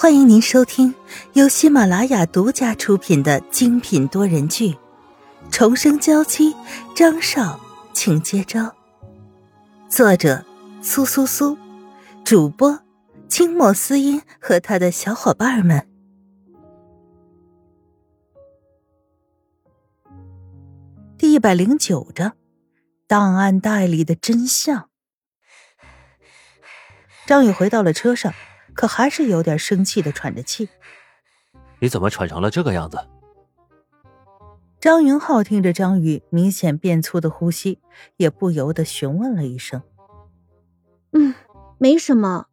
欢迎您收听由喜马拉雅独家出品的精品多人剧《重生娇妻》，张少，请接招。作者：苏苏苏，主播：清末思音和他的小伙伴们。第一百零九章：档案袋里的真相。张宇回到了车上。可还是有点生气的喘着气。你怎么喘成了这个样子？张云浩听着张宇明显变粗的呼吸，也不由得询问了一声：“嗯，没什么，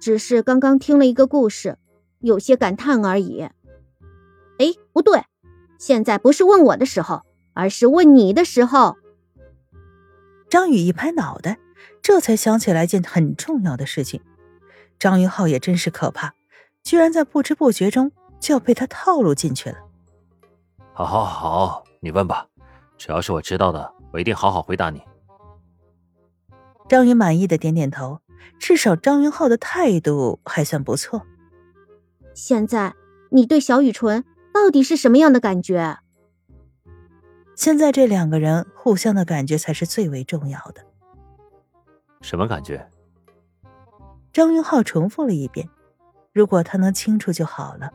只是刚刚听了一个故事，有些感叹而已。”哎，不对，现在不是问我的时候，而是问你的时候。张宇一拍脑袋，这才想起来件很重要的事情。张云浩也真是可怕，居然在不知不觉中就要被他套路进去了。好，好，好，你问吧，只要是我知道的，我一定好好回答你。张云满意的点点头，至少张云浩的态度还算不错。现在你对小雨纯到底是什么样的感觉？现在这两个人互相的感觉才是最为重要的。什么感觉？张云浩重复了一遍：“如果他能清楚就好了。”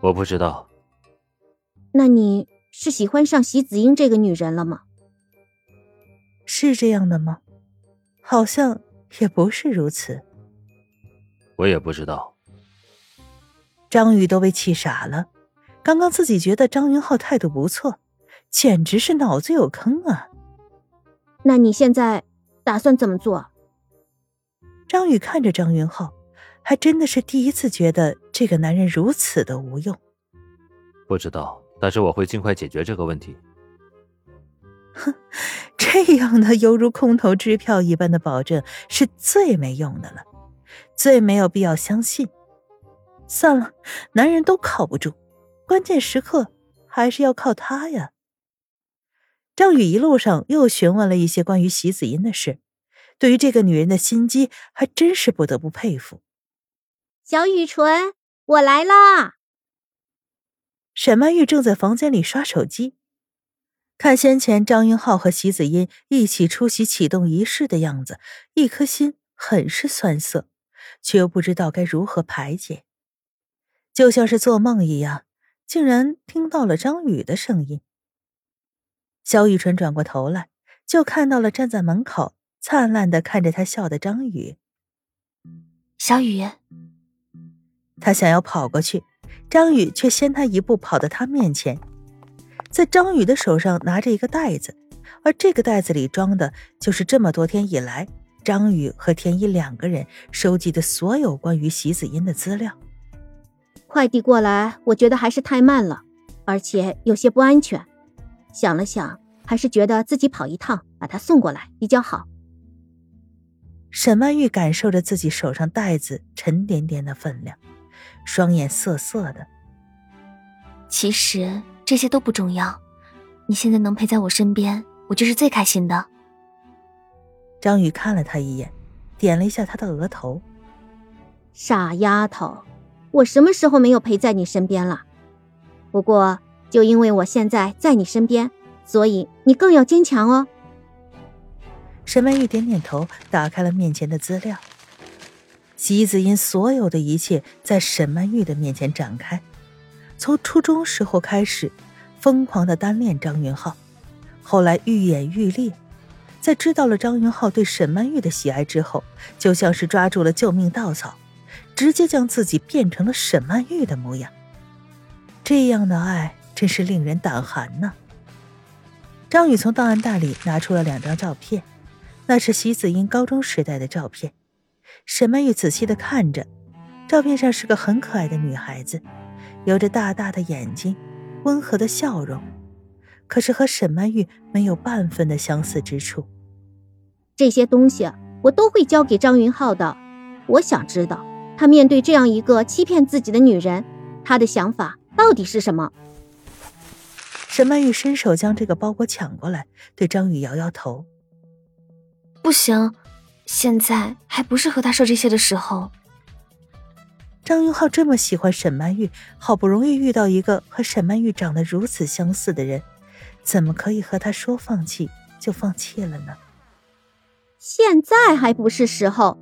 我不知道。那你是喜欢上席子英这个女人了吗？是这样的吗？好像也不是如此。我也不知道。张宇都被气傻了。刚刚自己觉得张云浩态度不错，简直是脑子有坑啊！那你现在打算怎么做？张宇看着张云浩，还真的是第一次觉得这个男人如此的无用。不知道，但是我会尽快解决这个问题。哼，这样的犹如空头支票一般的保证是最没用的了，最没有必要相信。算了，男人都靠不住，关键时刻还是要靠他呀。张宇一路上又询问了一些关于席子音的事。对于这个女人的心机，还真是不得不佩服。小雨纯，我来啦！沈曼玉正在房间里刷手机，看先前张英浩和席子音一起出席启动仪式的样子，一颗心很是酸涩，却又不知道该如何排解，就像是做梦一样，竟然听到了张宇的声音。小雨纯转过头来，就看到了站在门口。灿烂的看着他笑的张宇，小雨，他想要跑过去，张宇却先他一步跑到他面前，在张宇的手上拿着一个袋子，而这个袋子里装的就是这么多天以来张宇和田一两个人收集的所有关于席子音的资料。快递过来，我觉得还是太慢了，而且有些不安全。想了想，还是觉得自己跑一趟把它送过来比较好。沈曼玉感受着自己手上袋子沉甸甸的分量，双眼涩涩的。其实这些都不重要，你现在能陪在我身边，我就是最开心的。张宇看了他一眼，点了一下他的额头。傻丫头，我什么时候没有陪在你身边了？不过就因为我现在在你身边，所以你更要坚强哦。沈曼玉点点头，打开了面前的资料。席子英所有的一切在沈曼玉的面前展开，从初中时候开始，疯狂的单恋张云浩，后来愈演愈烈，在知道了张云浩对沈曼玉的喜爱之后，就像是抓住了救命稻草，直接将自己变成了沈曼玉的模样。这样的爱真是令人胆寒呐！张宇从档案袋里拿出了两张照片。那是徐子英高中时代的照片，沈曼玉仔细的看着，照片上是个很可爱的女孩子，有着大大的眼睛，温和的笑容，可是和沈曼玉没有半分的相似之处。这些东西我都会交给张云浩的，我想知道他面对这样一个欺骗自己的女人，他的想法到底是什么。沈曼玉伸手将这个包裹抢过来，对张宇摇摇头。不行，现在还不是和他说这些的时候。张云浩这么喜欢沈曼玉，好不容易遇到一个和沈曼玉长得如此相似的人，怎么可以和他说放弃就放弃了呢？现在还不是时候，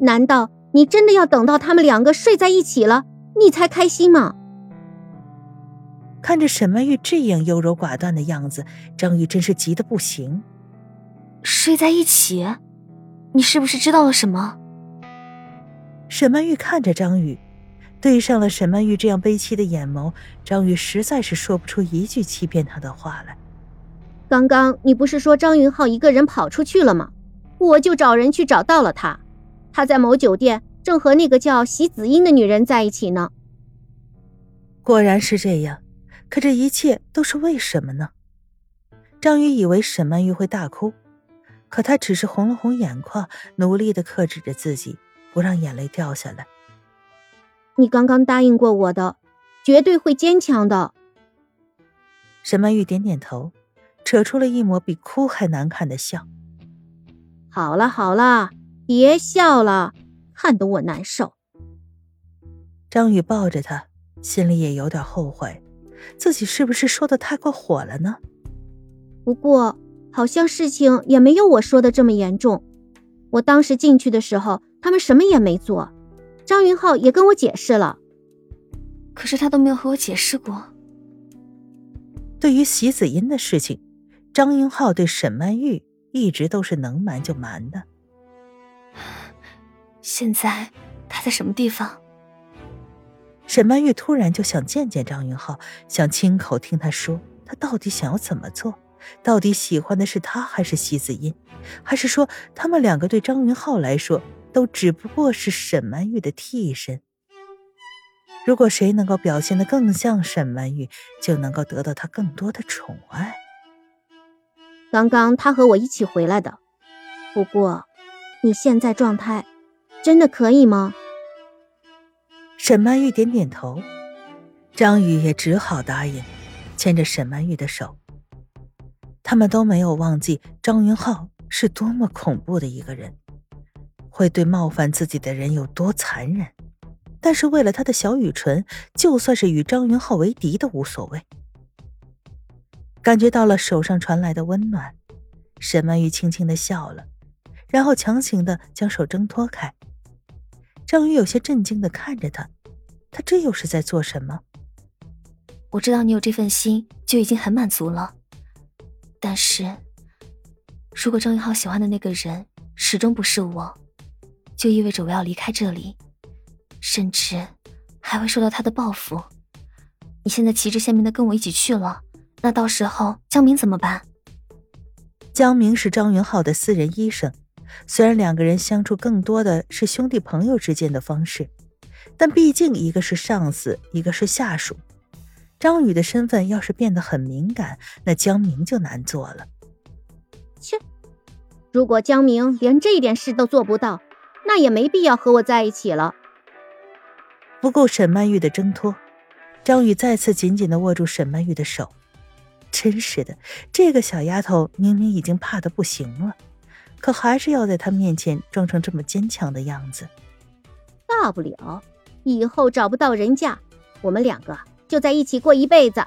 难道你真的要等到他们两个睡在一起了，你才开心吗？看着沈曼玉这样优柔寡断的样子，张宇真是急得不行。睡在一起？你是不是知道了什么？沈曼玉看着张宇。对上了沈曼玉这样悲戚的眼眸，张宇实在是说不出一句欺骗他的话来。刚刚你不是说张云浩一个人跑出去了吗？我就找人去找到了他，他在某酒店正和那个叫席子英的女人在一起呢。果然是这样，可这一切都是为什么呢？张宇以为沈曼玉会大哭，可他只是红了红眼眶，努力的克制着自己，不让眼泪掉下来。你刚刚答应过我的，绝对会坚强的。沈曼玉点点头，扯出了一抹比哭还难看的笑。好了好了，别笑了，看得我难受。张宇抱着她，心里也有点后悔，自己是不是说的太过火了呢？不过好像事情也没有我说的这么严重。我当时进去的时候，他们什么也没做。张云浩也跟我解释了，可是他都没有和我解释过。对于席子音的事情，张云浩对沈曼玉一直都是能瞒就瞒的。现在他在什么地方？沈曼玉突然就想见见张云浩，想亲口听他说他到底想要怎么做，到底喜欢的是他还是席子音，还是说他们两个对张云浩来说？都只不过是沈曼玉的替身。如果谁能够表现的更像沈曼玉，就能够得到他更多的宠爱。刚刚他和我一起回来的，不过你现在状态真的可以吗？沈曼玉点点头，张宇也只好答应，牵着沈曼玉的手。他们都没有忘记张云浩是多么恐怖的一个人。会对冒犯自己的人有多残忍？但是为了他的小雨纯，就算是与张云浩为敌都无所谓。感觉到了手上传来的温暖，沈曼玉轻轻的笑了，然后强行的将手挣脱开。张宇有些震惊的看着他，他这又是在做什么？我知道你有这份心就已经很满足了，但是如果张云浩喜欢的那个人始终不是我。就意味着我要离开这里，甚至还会受到他的报复。你现在旗帜鲜明的跟我一起去了，那到时候江明怎么办？江明是张云浩的私人医生，虽然两个人相处更多的是兄弟朋友之间的方式，但毕竟一个是上司，一个是下属。张宇的身份要是变得很敏感，那江明就难做了。切，如果江明连这点事都做不到。那也没必要和我在一起了。不顾沈曼玉的挣脱，张宇再次紧紧的握住沈曼玉的手。真是的，这个小丫头明明已经怕的不行了，可还是要在她面前装成这么坚强的样子。大不了以后找不到人嫁，我们两个就在一起过一辈子。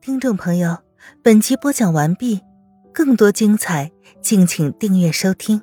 听众朋友。本集播讲完毕，更多精彩，敬请订阅收听。